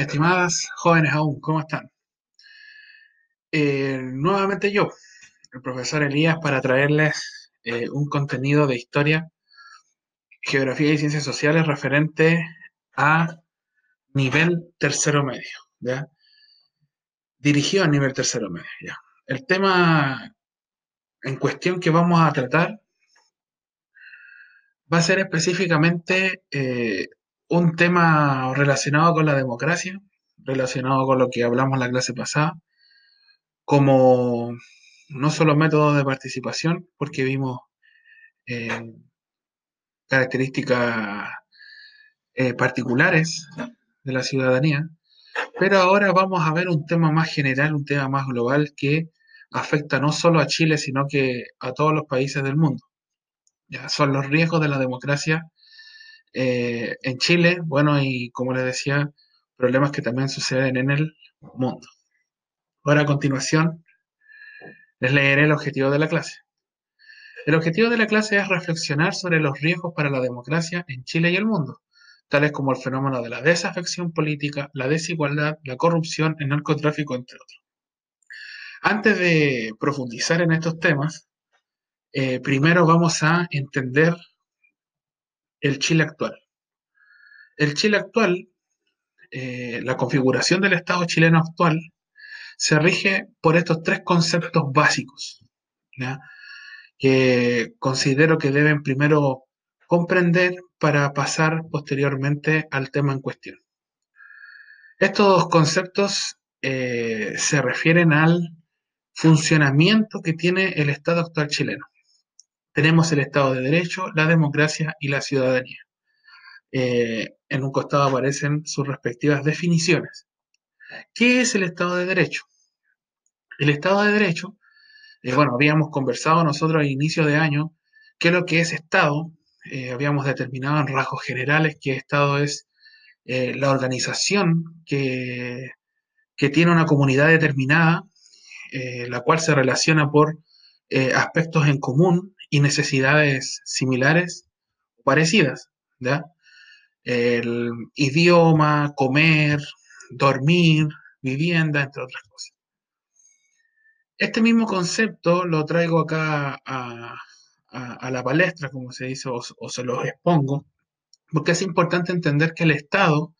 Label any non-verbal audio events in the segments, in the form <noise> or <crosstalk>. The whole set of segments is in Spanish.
estimadas jóvenes aún, ¿cómo están? Eh, nuevamente yo, el profesor Elías, para traerles eh, un contenido de historia, geografía y ciencias sociales referente a nivel tercero medio, ¿ya? Dirigido a nivel tercero medio, ¿ya? El tema en cuestión que vamos a tratar va a ser específicamente eh, un tema relacionado con la democracia, relacionado con lo que hablamos en la clase pasada, como no solo métodos de participación, porque vimos eh, características eh, particulares de la ciudadanía, pero ahora vamos a ver un tema más general, un tema más global que afecta no solo a Chile, sino que a todos los países del mundo. Ya son los riesgos de la democracia eh, en Chile, bueno, y como les decía, problemas que también suceden en el mundo. Ahora a continuación les leeré el objetivo de la clase. El objetivo de la clase es reflexionar sobre los riesgos para la democracia en Chile y el mundo, tales como el fenómeno de la desafección política, la desigualdad, la corrupción, el narcotráfico, entre otros. Antes de profundizar en estos temas, eh, primero vamos a entender el Chile actual. El Chile actual, eh, la configuración del Estado chileno actual, se rige por estos tres conceptos básicos, que considero que deben primero comprender para pasar posteriormente al tema en cuestión. Estos conceptos eh, se refieren al funcionamiento que tiene el Estado actual chileno. Tenemos el Estado de Derecho, la democracia y la ciudadanía. Eh, en un costado aparecen sus respectivas definiciones. ¿Qué es el Estado de Derecho? El Estado de Derecho, eh, bueno, habíamos conversado nosotros a inicio de año qué es lo que es Estado. Eh, habíamos determinado en rasgos generales que Estado es la organización que, que, tiene una comunidad determinada, la cual se relaciona por aspectos en común y necesidades similares parecidas, ¿ya? El idioma, comer, dormir, vivienda, entre otras cosas. Este mismo concepto lo traigo acá a, la palestra, como se dice, o, se los expongo, porque es importante entender que el Estado,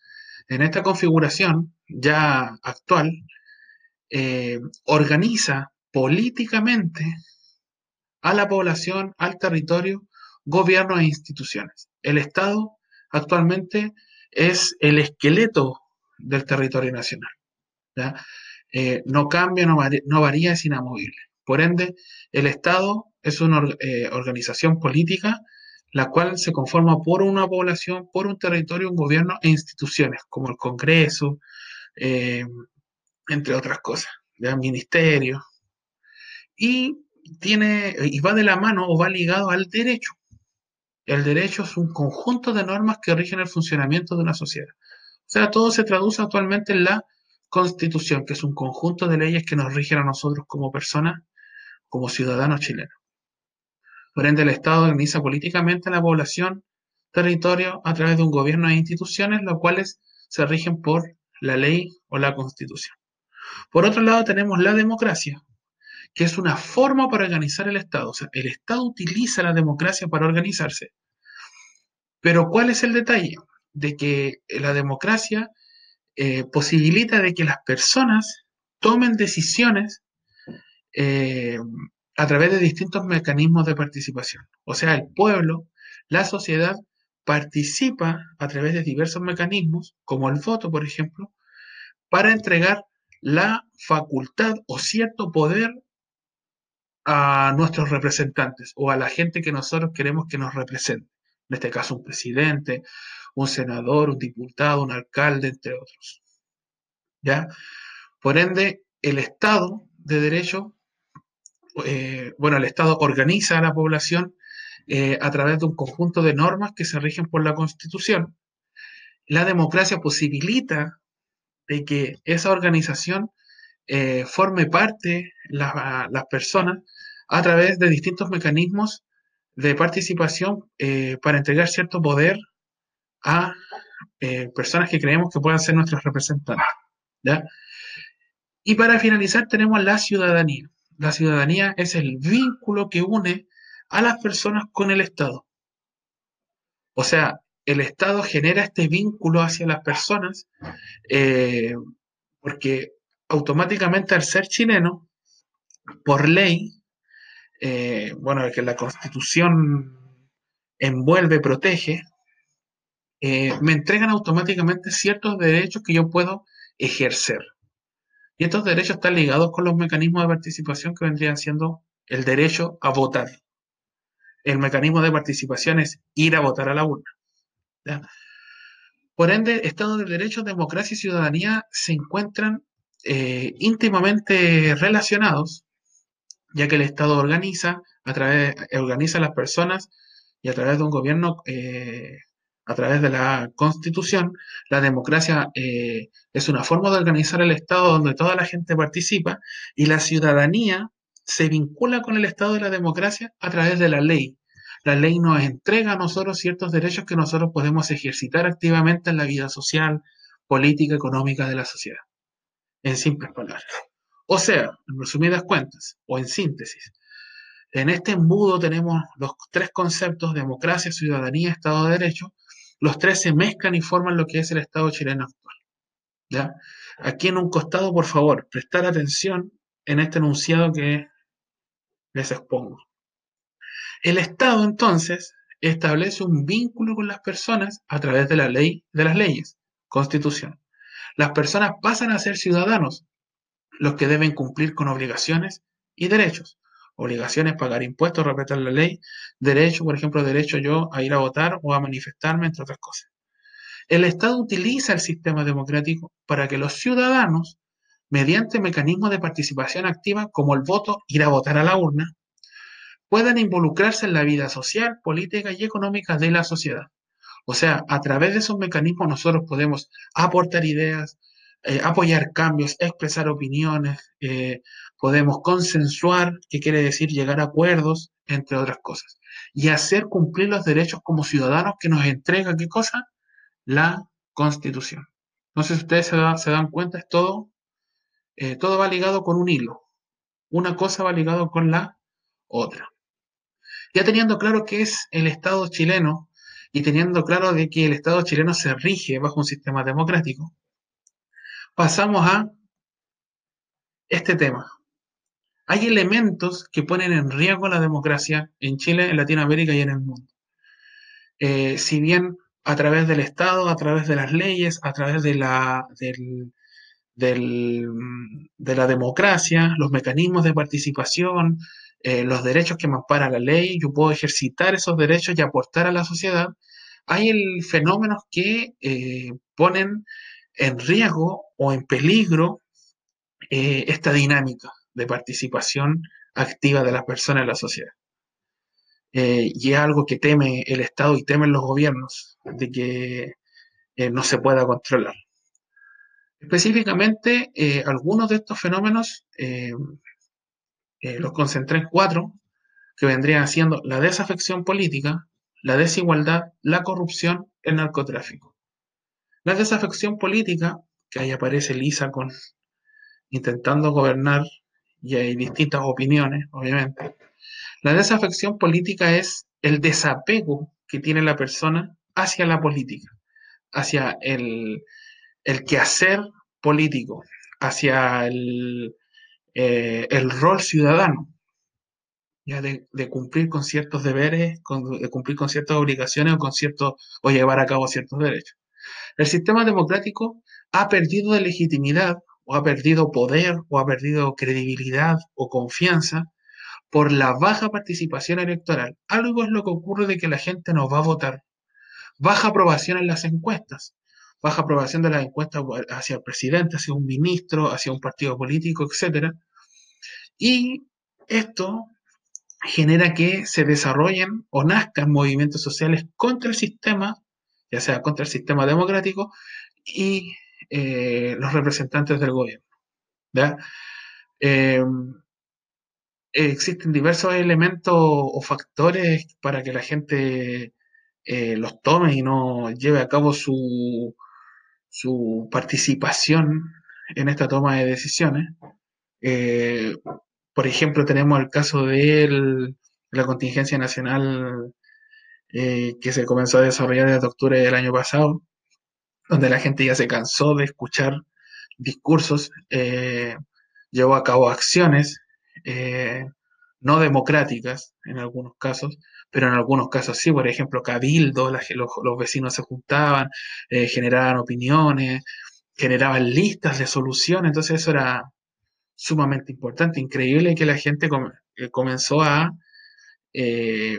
en esta configuración ya actual, eh, organiza políticamente a la población, al territorio, gobierno e instituciones. El Estado actualmente es el esqueleto del territorio nacional. Eh, no cambia, no varía, es inamovible. Por ende, el Estado es una eh, organización política la cual se conforma por una población, por un territorio, un gobierno e instituciones, como el Congreso, eh, entre otras cosas, ¿ya? ministerios. Y tiene y va de la mano o va ligado al derecho. El derecho es un conjunto de normas que rigen el funcionamiento de una sociedad. O sea, todo se traduce actualmente en la Constitución, que es un conjunto de leyes que nos rigen a nosotros como personas, como ciudadanos chilenos. Por ende, el Estado organiza políticamente a la población, territorio, a través de un gobierno e instituciones, los cuales se rigen por la ley o la Constitución. Por otro lado, tenemos la democracia, que es una forma para organizar el Estado. O sea, el Estado utiliza la democracia para organizarse. Pero ¿cuál es el detalle? De que la democracia eh, posibilita de que las personas tomen decisiones eh, a través de distintos mecanismos de participación. O sea, el pueblo, la sociedad, participa a través de diversos mecanismos, como el voto, por ejemplo, para entregar la facultad o cierto poder a nuestros representantes o a la gente que nosotros queremos que nos represente. En este caso, un presidente, un senador, un diputado, un alcalde, entre otros. ¿Ya? Por ende, el Estado de Derecho, eh, bueno, el Estado organiza a la población eh, a través de un conjunto de normas que se rigen por la Constitución. La democracia posibilita de que esa organización eh, forme parte las personas a través de distintos mecanismos de participación eh, para entregar cierto poder a eh, personas que creemos que puedan ser nuestros representantes. Y para finalizar tenemos la ciudadanía. La ciudadanía es el vínculo que une a las personas con el Estado. O sea, el Estado genera este vínculo hacia las personas porque automáticamente al ser chileno, por ley, eh, bueno, que la constitución envuelve, protege, eh, me entregan automáticamente ciertos derechos que yo puedo ejercer. Y estos derechos están ligados con los mecanismos de participación que vendrían siendo el derecho a votar. El mecanismo de participación es ir a votar a la urna. Por ende, Estado de Derecho, democracia y ciudadanía se encuentran eh, íntimamente relacionados, ya que el Estado organiza, a través, organiza a las personas y a través de un gobierno eh, a través de la constitución, la democracia eh, es una forma de organizar el Estado donde toda la gente participa y la ciudadanía se vincula con el Estado de la democracia a través de la ley. La ley nos entrega a nosotros ciertos derechos que nosotros podemos ejercitar activamente en la vida social, política, económica de la sociedad. En simples palabras. O sea, en resumidas cuentas, o en síntesis, en este embudo tenemos los tres conceptos, democracia, ciudadanía, Estado de Derecho, los tres se mezclan y forman lo que es el Estado chileno actual. ¿ya? Aquí en un costado, por favor, prestar atención en este enunciado que les expongo. El Estado, entonces, establece un vínculo con las personas a través de la ley, de las leyes, constitución. Las personas pasan a ser ciudadanos, los que deben cumplir con obligaciones y derechos obligaciones, pagar impuestos, respetar la ley, derecho, por ejemplo, derecho yo a ir a votar o a manifestarme, entre otras cosas. El Estado utiliza el sistema democrático para que los ciudadanos, mediante mecanismos de participación activa como el voto, ir a votar a la urna, puedan involucrarse en la vida social, política y económica de la sociedad. O sea, a través de esos mecanismos nosotros podemos aportar ideas, eh, apoyar cambios, expresar opiniones, eh, podemos consensuar, que quiere decir llegar a acuerdos, entre otras cosas, y hacer cumplir los derechos como ciudadanos que nos entrega, ¿qué cosa? La Constitución. Entonces, ustedes se, dan cuenta, es todo, eh, todo va ligado con un hilo. Una cosa va ligado con la otra. Ya teniendo claro qué es el Estado chileno y teniendo claro que el Estado chileno se rige bajo un sistema democrático, pasamos a este tema. Hay elementos que ponen en riesgo la democracia en Chile, en Latinoamérica y en el mundo. Eh, si bien a través del Estado, a través de las leyes, a través de la, de la democracia, los mecanismos de participación, eh, los derechos que me ampara la ley, yo puedo ejercitar esos derechos y aportar a la sociedad, hay fenómenos que eh, ponen en riesgo o en peligro esta dinámica de participación activa de las personas en la sociedad. Eh, y es algo que teme el Estado y temen los gobiernos de que eh, no se pueda controlar. Específicamente, eh, algunos de estos fenómenos los concentré en cuatro, que vendrían siendo la desafección política, la desigualdad, la corrupción, el narcotráfico. La desafección política, que ahí aparece Lisa con intentando gobernar y hay distintas opiniones, obviamente. La desafección política es el desapego que tiene la persona hacia la política, hacia el, quehacer político, hacia el, eh, el rol ciudadano, ya de, cumplir con ciertos deberes, de cumplir con ciertas obligaciones o, con ciertos, o llevar a cabo ciertos derechos. El sistema democrático ha perdido de legitimidad o ha perdido poder o ha perdido credibilidad o confianza por la baja participación electoral. Algo es lo que ocurre de que la gente no va a votar. Baja aprobación en las encuestas. Baja aprobación de las encuestas hacia el presidente, hacia un ministro, hacia un partido político, etc. Y esto genera que se desarrollen o nazcan movimientos sociales contra el sistema, ya sea contra el sistema democrático, y eh, los representantes del gobierno. Eh, existen diversos elementos o factores para que la gente eh, los tome y no lleve a cabo su, su participación en esta toma de decisiones. Eh, por ejemplo, tenemos el caso de la contingencia nacional eh, que se comenzó a desarrollar desde octubre del año pasado, donde la gente ya se cansó de escuchar discursos, eh, llevó a cabo acciones no democráticas en algunos casos, pero en algunos casos sí, por ejemplo, cabildo, los, los, vecinos se juntaban, generaban opiniones, generaban listas de soluciones, entonces eso era sumamente importante, increíble que la gente eh, comenzó a, eh,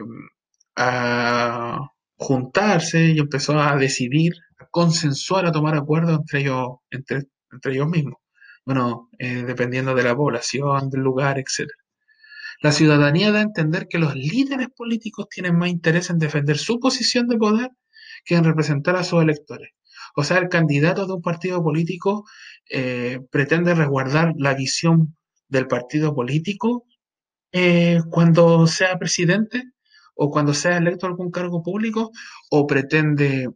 a juntarse y empezó a decidir, a consensuar, a tomar acuerdos entre ellos, entre, entre ellos mismos. Bueno, eh, dependiendo de la población, del lugar, etc. La ciudadanía da a entender que los líderes políticos tienen más interés en defender su posición de poder que en representar a sus electores. O sea, el candidato de un partido político eh, pretende resguardar la visión del partido político eh, cuando sea presidente o cuando sea electo a algún cargo público o pretende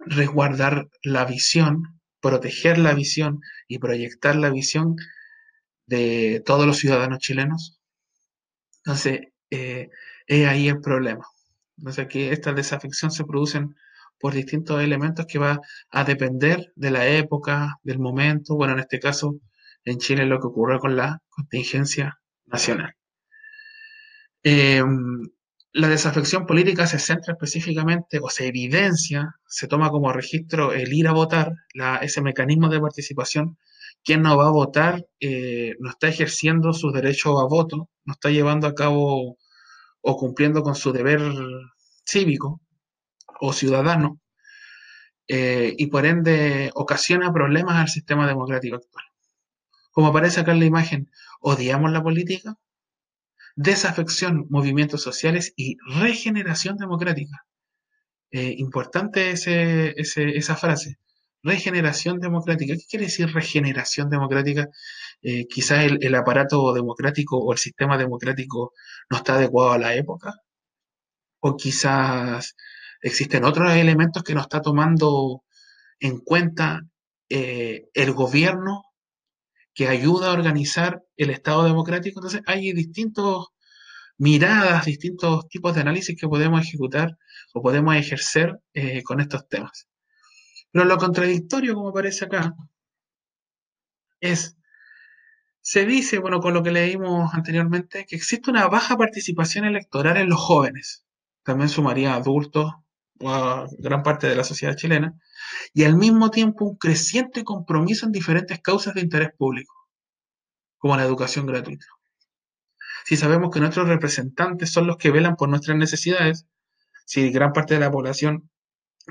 resguardar la visión, proteger la visión y proyectar la visión de todos los ciudadanos chilenos. Entonces, eh, es ahí el problema. Entonces, que esta desafección se producen por distintos elementos que va a depender de la época, del momento, bueno, en este caso en Chile lo que ocurrió con la contingencia nacional. Em, la desafección política se centra específicamente o se evidencia, se toma como registro el ir a votar, ese mecanismo de participación. Quien no va a votar eh, no está ejerciendo su derecho a voto, no está llevando a cabo o cumpliendo con su deber cívico, o ciudadano eh, y por ende ocasiona problemas al sistema democrático actual. Como aparece acá en la imagen, odiamos la política, desafección, movimientos sociales y regeneración democrática. Eh, importante ese, esa frase, regeneración democrática. ¿Qué quiere decir regeneración democrática? Eh, quizás el, aparato democrático o el sistema democrático no está adecuado a la época, o quizás existen otros elementos que no está tomando en cuenta eh, el gobierno que ayuda a organizar el Estado democrático. Entonces hay distintas miradas, distintos tipos de análisis que podemos ejecutar o podemos ejercer eh, con estos temas. Pero lo contradictorio, como aparece acá, es, se dice, bueno, con lo que leímos anteriormente, que existe una baja participación electoral en los jóvenes. También sumaría adultos, a gran parte de la sociedad chilena, y al mismo tiempo un creciente compromiso en diferentes causas de interés público, como la educación gratuita. Si sabemos que nuestros representantes son los que velan por nuestras necesidades, si gran parte de la población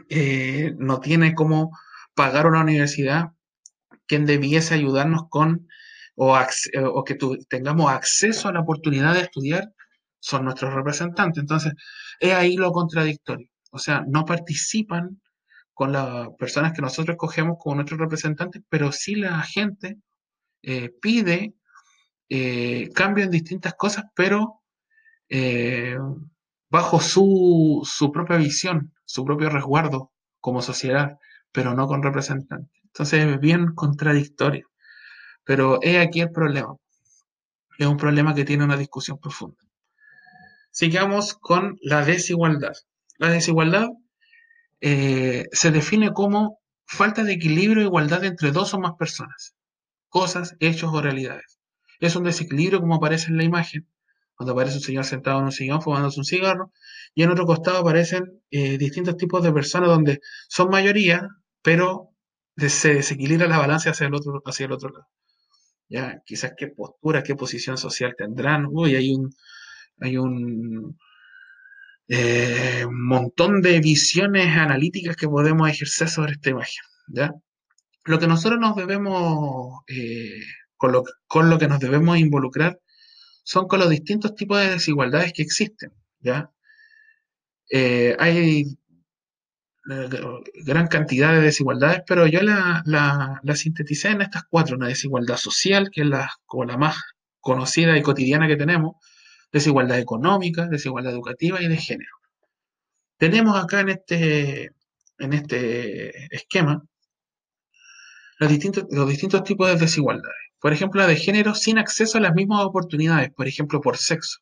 eh, no tiene cómo pagar una universidad, quien debiese ayudarnos con o, o que tengamos acceso a la oportunidad de estudiar son nuestros representantes. Entonces, es ahí lo contradictorio. O sea, no participan con las personas que nosotros escogemos como nuestros representantes, pero sí la gente eh, pide eh, en distintas cosas, pero eh, bajo su, su, propia visión, su propio resguardo como sociedad, pero no con representantes. Entonces es bien contradictorio. Pero es aquí el problema. Es un problema que tiene una discusión profunda. Sigamos con la desigualdad. La desigualdad eh, se define como falta de equilibrio e igualdad entre dos o más personas, cosas, hechos o realidades. Es un desequilibrio como aparece en la imagen, cuando aparece un señor sentado en un sillón fumándose un cigarro, y en otro costado aparecen eh, distintos tipos de personas donde son mayoría, pero se desequilibra la balanza hacia el otro, hacia el otro lado. Ya, quizás qué postura, qué posición social tendrán. Uy, hay un, hay un, eh, montón de visiones analíticas que podemos ejercer sobre esta imagen. ¿ya? Lo que nosotros nos debemos, eh, con, lo, con, lo, que nos debemos involucrar, son con los distintos tipos de desigualdades que existen. ¿ya? Eh, hay gran cantidad de desigualdades, pero yo la, la, la, sinteticé en estas cuatro. Una desigualdad social, que es la, como la más conocida y cotidiana que tenemos, desigualdad económica, desigualdad educativa y de género. tenemos acá en este, en este esquema los distintos, los distintos tipos de desigualdades. Por ejemplo, la de género sin acceso a las mismas oportunidades, por ejemplo, por sexo.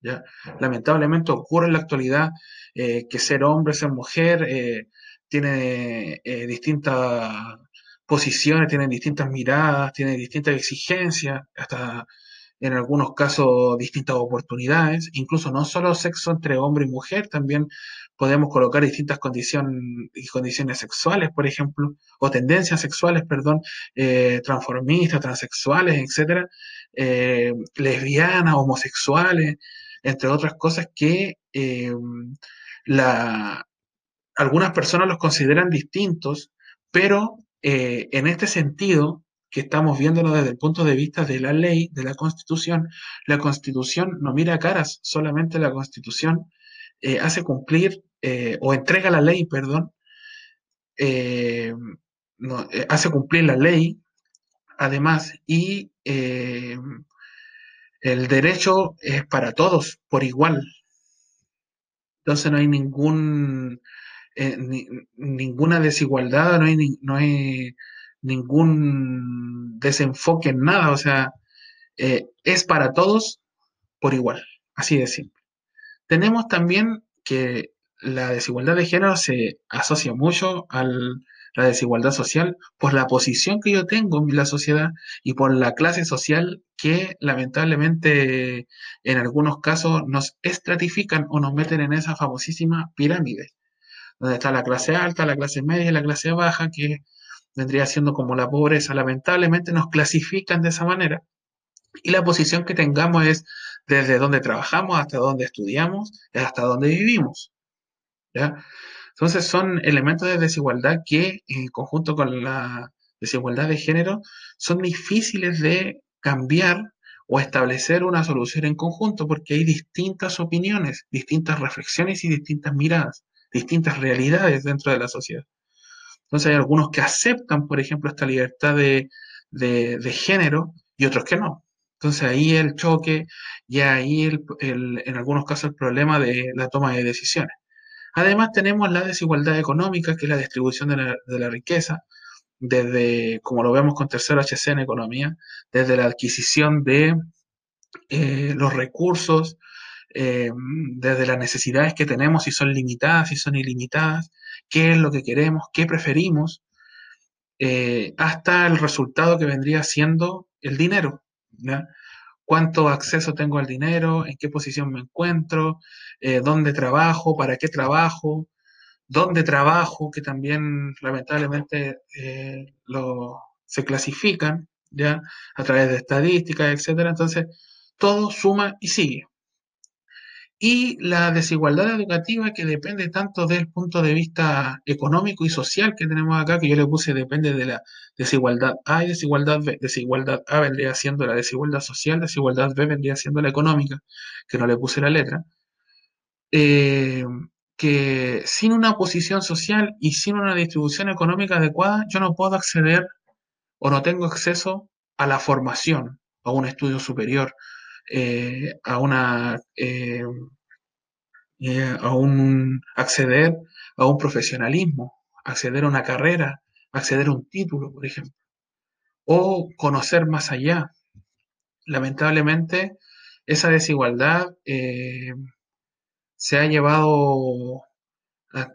¿ya? Lamentablemente ocurre en la actualidad eh, que ser hombre, ser mujer, eh, tiene eh, distintas posiciones, tiene distintas miradas, tiene distintas exigencias, hasta en algunos casos distintas oportunidades, incluso no solo sexo entre hombre y mujer, también podemos colocar distintas condiciones, condiciones sexuales, por ejemplo, o tendencias sexuales, perdón, eh, transformistas, transexuales, etcétera, eh, lesbianas, homosexuales, entre otras cosas que eh, algunas personas los consideran distintos, pero en este sentido, que estamos viéndolo desde el punto de vista de la ley, de la constitución, la constitución no mira caras, solamente la constitución eh, hace cumplir eh, o entrega la ley, perdón, eh, hace cumplir la ley, además, y el derecho es para todos por igual. Entonces no hay ningún ninguna desigualdad, no hay, no hay ningún desenfoque en nada, o sea, eh, es para todos por igual, así de simple. Tenemos también que la desigualdad de género se asocia mucho a la desigualdad social por la posición que yo tengo en la sociedad y por la clase social que lamentablemente en algunos casos nos estratifican o nos meten en esa famosísima pirámide, donde está la clase alta, la clase media y la clase baja, que vendría siendo como la pobreza. Lamentablemente nos clasifican de esa manera. Y la posición que tengamos es desde donde trabajamos hasta donde estudiamos, hasta donde vivimos. Entonces son elementos de desigualdad que en conjunto con la desigualdad de género son difíciles de cambiar o establecer una solución en conjunto porque hay distintas opiniones, distintas reflexiones y distintas miradas, distintas realidades dentro de la sociedad. Entonces hay algunos que aceptan, por ejemplo, esta libertad de, género y otros que no. Entonces ahí el choque y ahí en algunos casos el problema de la toma de decisiones. Además tenemos la desigualdad económica, que es la distribución de la, riqueza, desde, como lo vemos con tercero HC en economía, desde la adquisición de eh, los recursos, eh, desde las necesidades que tenemos, si son limitadas, si son ilimitadas, qué es lo que queremos, qué preferimos, eh, hasta el resultado que vendría siendo el dinero. ¿Cuánto acceso tengo al dinero? ¿En qué posición me encuentro? Eh, ¿Dónde trabajo? ¿Para qué trabajo? ¿Dónde trabajo? Que también lamentablemente se clasifican ya a través de estadísticas, etcétera. Entonces, todo suma y sigue y la desigualdad educativa que depende tanto del punto de vista económico y social que tenemos acá, que yo le puse depende de la desigualdad A y desigualdad B. Desigualdad A vendría siendo la desigualdad social, desigualdad B vendría siendo la económica, que no le puse la letra. Eh, que sin una posición social y sin una distribución económica adecuada, yo no puedo acceder o no tengo acceso a la formación, a un estudio superior, eh, a una eh, eh, a un acceder a un profesionalismo, acceder a una carrera, acceder a un título, por ejemplo, o conocer más allá. Lamentablemente, esa desigualdad se ha llevado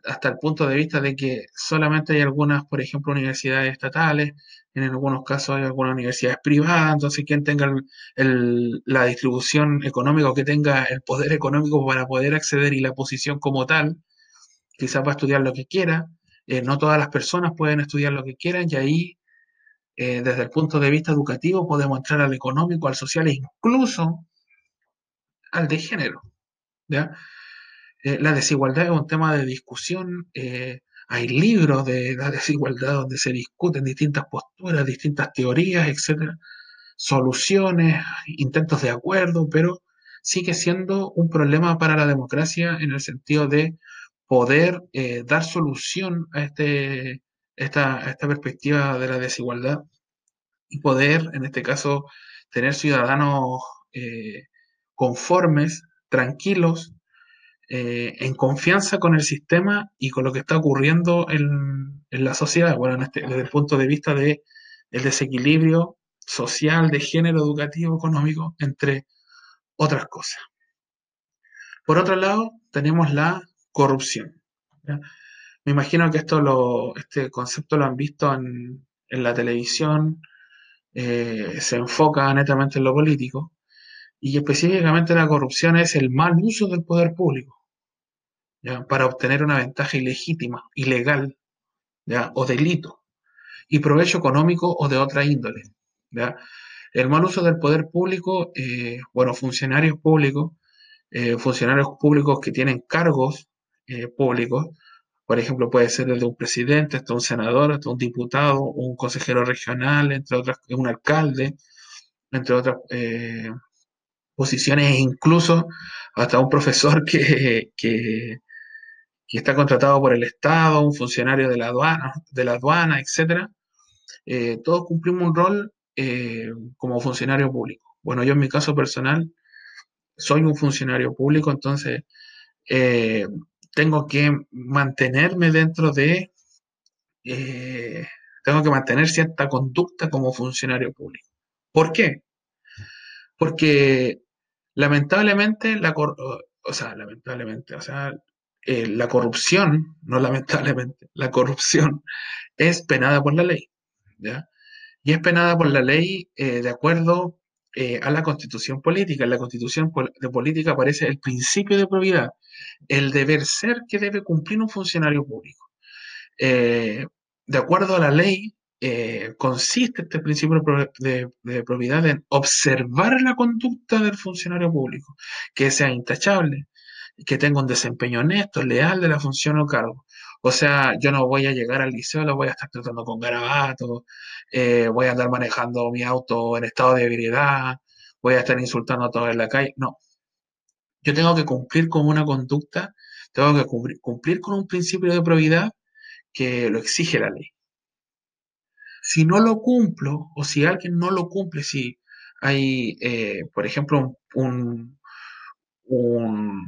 hasta el punto de vista de que solamente hay algunas, por ejemplo, universidades estatales, en algunos casos hay algunas universidades privadas, entonces quien tenga la distribución económica o que tenga el poder económico para poder acceder y la posición como tal, quizás va a estudiar lo que quiera, eh, no todas las personas pueden estudiar lo que quieran y ahí, eh, desde el punto de vista educativo, podemos entrar al económico, al social e incluso al de género. ¿ya? Eh, la desigualdad es un tema de discusión. Hay libros de la desigualdad donde se discuten distintas posturas, distintas teorías, etcétera, soluciones, intentos de acuerdo, pero sigue siendo un problema para la democracia en el sentido de poder eh, dar solución a, este, esta, esta perspectiva de la desigualdad y poder, en este caso, tener ciudadanos conformes, tranquilos, eh, en confianza con el sistema y con lo que está ocurriendo en, la sociedad, bueno, este, desde el punto de vista del el desequilibrio social, de género, educativo, económico, entre otras cosas. Por otro lado, tenemos la corrupción. Me imagino que esto lo, este concepto lo han visto en, la televisión, eh, se enfoca netamente en lo político, y específicamente la corrupción es el mal uso del poder público para obtener una ventaja ilegítima, ilegal o delito, y provecho económico o de otra índole. El mal uso del poder público, eh, bueno, funcionarios públicos, eh, funcionarios públicos que tienen cargos eh, públicos, por ejemplo, puede ser desde un presidente hasta un senador, hasta un diputado, un consejero regional, entre otras, un alcalde, entre otras posiciones, e incluso hasta un profesor <laughs> que, está contratado por el Estado, un funcionario de la aduana, de la aduana etcétera. todos cumplimos un rol eh, como funcionario público. Bueno, yo en mi caso personal soy un funcionario público, entonces eh, tengo que mantenerme dentro de, eh, tengo que mantener cierta conducta como funcionario público. ¿Por qué? Porque lamentablemente la, o sea, lamentablemente, o sea, la corrupción, no lamentablemente, la corrupción es penada por la ley. ¿ya? y es penada por la ley eh, de acuerdo eh, a la constitución política. En la constitución de política aparece el principio de probidad, el deber ser que debe cumplir un funcionario público. Eh, de acuerdo a la ley, consiste este principio de, de, probidad en observar la conducta del funcionario público, que sea intachable, que tenga un desempeño honesto, leal de la función o cargo. O sea, yo no voy a llegar al liceo, lo voy a estar tratando con garabato, eh, voy a andar manejando mi auto en estado de ebriedad, voy a estar insultando a todos en la calle. No. Yo tengo que cumplir con una conducta, tengo que cumplir, con un principio de probidad que lo exige la ley. Si no lo cumplo, o si alguien no lo cumple, si hay, eh, por ejemplo, un, un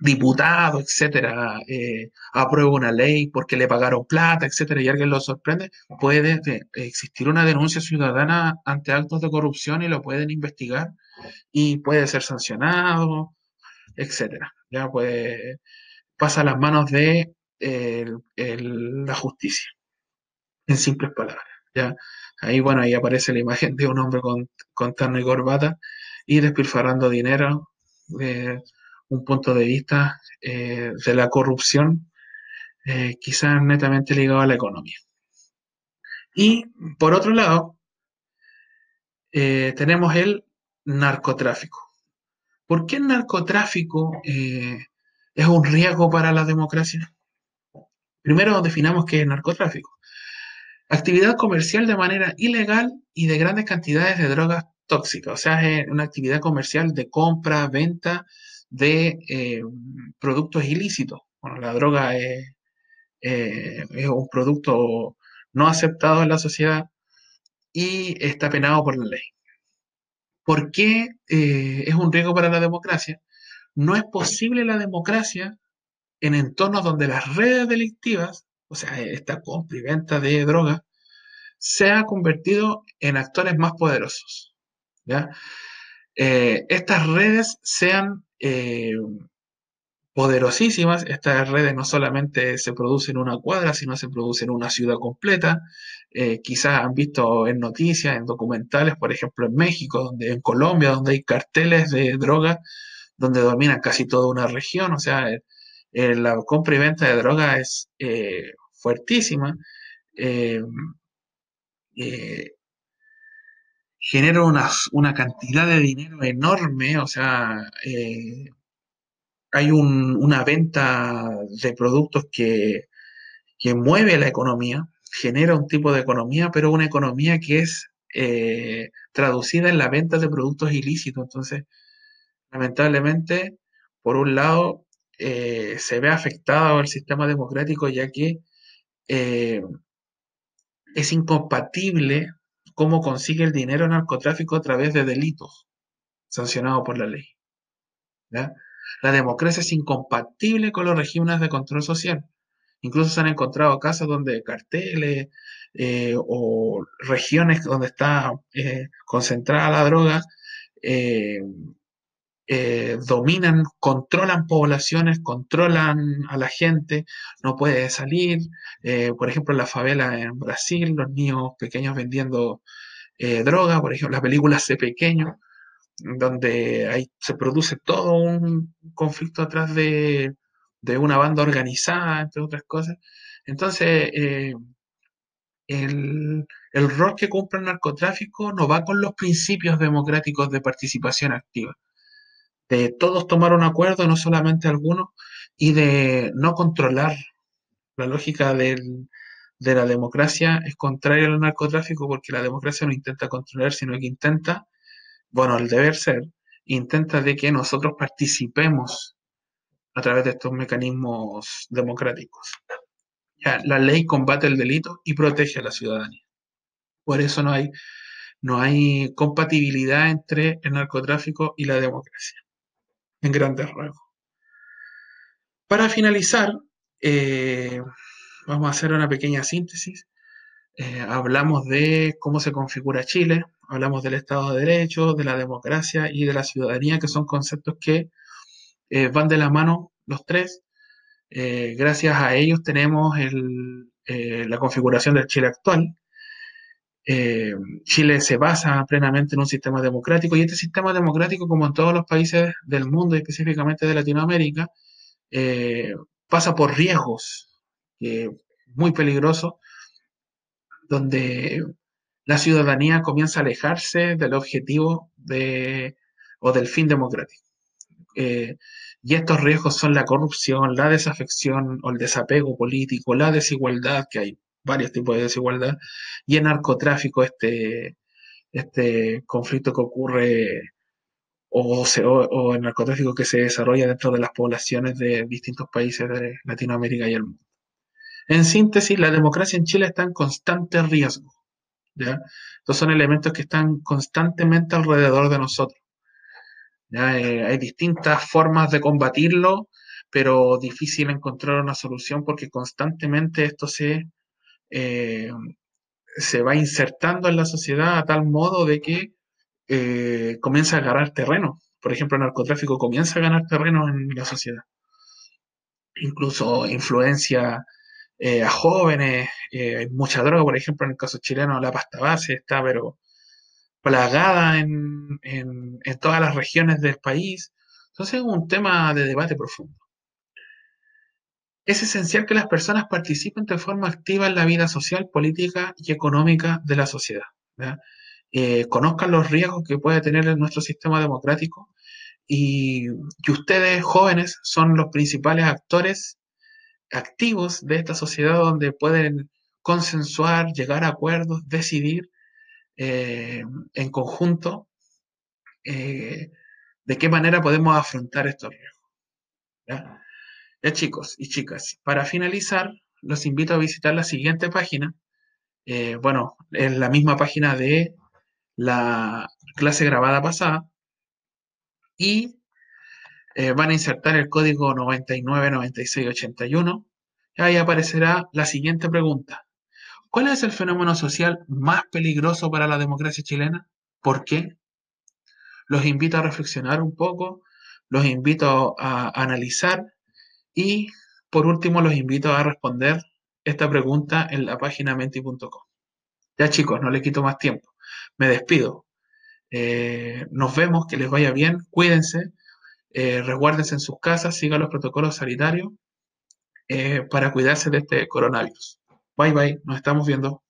diputado, etcétera, eh, aprueba una ley porque le pagaron plata, etcétera, y alguien lo sorprende, puede existir una denuncia ciudadana ante actos de corrupción y lo pueden investigar y puede ser sancionado, etcétera. Ya pues pasa a las manos de la justicia, en simples palabras. Ya ahí bueno ahí aparece la imagen de un hombre con, con terno y corbata y despilfarrando dinero. Eh, un punto de vista eh, de la corrupción, eh, quizás netamente ligado a la economía. Y por otro lado, eh, tenemos el narcotráfico. ¿Por qué el narcotráfico es un riesgo para la democracia? Primero definamos qué es narcotráfico. Actividad comercial de manera ilegal y de grandes cantidades de drogas tóxicas. O sea, es una actividad comercial de compra, venta de eh, productos ilícitos. Bueno, la droga es, eh, es, un producto no aceptado en la sociedad y está penado por la ley. ¿Por qué eh, es un riesgo para la democracia? No es posible la democracia en entornos donde las redes delictivas, o sea, esta compra y venta de drogas, se ha convertido en actores más poderosos. ¿ya? estas redes sean eh, poderosísimas. Estas redes no solamente se producen en una cuadra, sino se producen en una ciudad completa. Eh, quizás han visto en noticias, en documentales, por ejemplo, en México, donde, en Colombia, donde hay carteles de droga, donde dominan casi toda una región. O sea, eh, la compra y venta de droga es fuertísima genera una, cantidad de dinero enorme, o sea, eh, hay una venta de productos que, mueve la economía, genera un tipo de economía, pero una economía que es eh, traducida en la venta de productos ilícitos. Entonces, lamentablemente, por un lado, eh, se ve afectado el sistema democrático ya que es incompatible cómo consigue el dinero narcotráfico a través de delitos sancionados por la ley. La democracia es incompatible con los regímenes de control social. Incluso se han encontrado casos donde carteles eh, o regiones donde está eh, concentrada la droga eh, dominan, controlan poblaciones, controlan a la gente, no puede salir. por ejemplo, la favela en Brasil, los niños pequeños vendiendo droga, por ejemplo, las películas de pequeño, donde ahí se produce todo un conflicto atrás de, una banda organizada, entre otras cosas. Entonces, eh, el, rol que cumple el narcotráfico no va con los principios democráticos de participación activa. De todos tomar un acuerdo, no solamente algunos, y de no controlar. La lógica de la democracia es contraria al narcotráfico porque la democracia no intenta controlar, sino que intenta, bueno, el deber ser, intenta de que nosotros participemos a través de estos mecanismos democráticos. la ley combate el delito y protege a la ciudadanía. Por eso no hay, no hay compatibilidad entre el narcotráfico y la democracia, en grandes rasgos. Para finalizar, eh, vamos a hacer una pequeña síntesis. Eh, hablamos de cómo se configura Chile, hablamos del Estado de Derecho, de la democracia y de la ciudadanía, que son conceptos que eh, van de la mano los tres. Gracias a ellos tenemos la configuración del Chile actual. Chile se basa plenamente en un sistema democrático y este sistema democrático, como en todos los países del mundo específicamente de Latinoamérica, pasa por riesgos muy peligrosos, donde la ciudadanía comienza a alejarse del objetivo o del fin democrático. Eh, y estos riesgos son la corrupción, la desafección o el desapego político, la desigualdad, que hay varios tipos de desigualdad, y el narcotráfico, este, este conflicto que ocurre o, el narcotráfico que se desarrolla dentro de las poblaciones de distintos países de Latinoamérica y el mundo. En síntesis, la democracia en Chile está en constante riesgo. Estos son elementos que están constantemente alrededor de nosotros. Eh, hay distintas formas de combatirlo, pero difícil encontrar una solución porque constantemente esto se, eh, se va insertando en la sociedad a tal modo de que eh, comienza a ganar terreno. Por ejemplo, el narcotráfico comienza a ganar terreno en la sociedad. Incluso influencia a jóvenes, mucha droga, por ejemplo, en el caso chileno la pasta base está, pero plagada en, en, todas las regiones del país. Entonces es un tema de debate profundo. Es esencial que las personas participen de forma activa en la vida social, política y económica de la sociedad. Eh, conozcan los riesgos que puede tener nuestro sistema democrático y que ustedes jóvenes son los principales actores activos de esta sociedad donde pueden consensuar, llegar a acuerdos, decidir eh, en conjunto eh, de qué manera podemos afrontar estos riesgos. Chicos y chicas, para finalizar, los invito a visitar la siguiente página. Eh, bueno, es la misma página de la clase grabada pasada. Y van a insertar el código 999681. Y ahí aparecerá la siguiente pregunta. ¿Cuál es el fenómeno social más peligroso para la democracia chilena? ¿Por qué? Los invito a reflexionar un poco, los invito a analizar y por último los invito a responder esta pregunta en la página menti.com. Ya chicos, no les quito más tiempo. Me despido. Eh, nos vemos, que les vaya bien, cuídense, eh, resguárdense en sus casas, sigan los protocolos sanitarios eh, para cuidarse de este coronavirus. Bye bye, nos estamos viendo.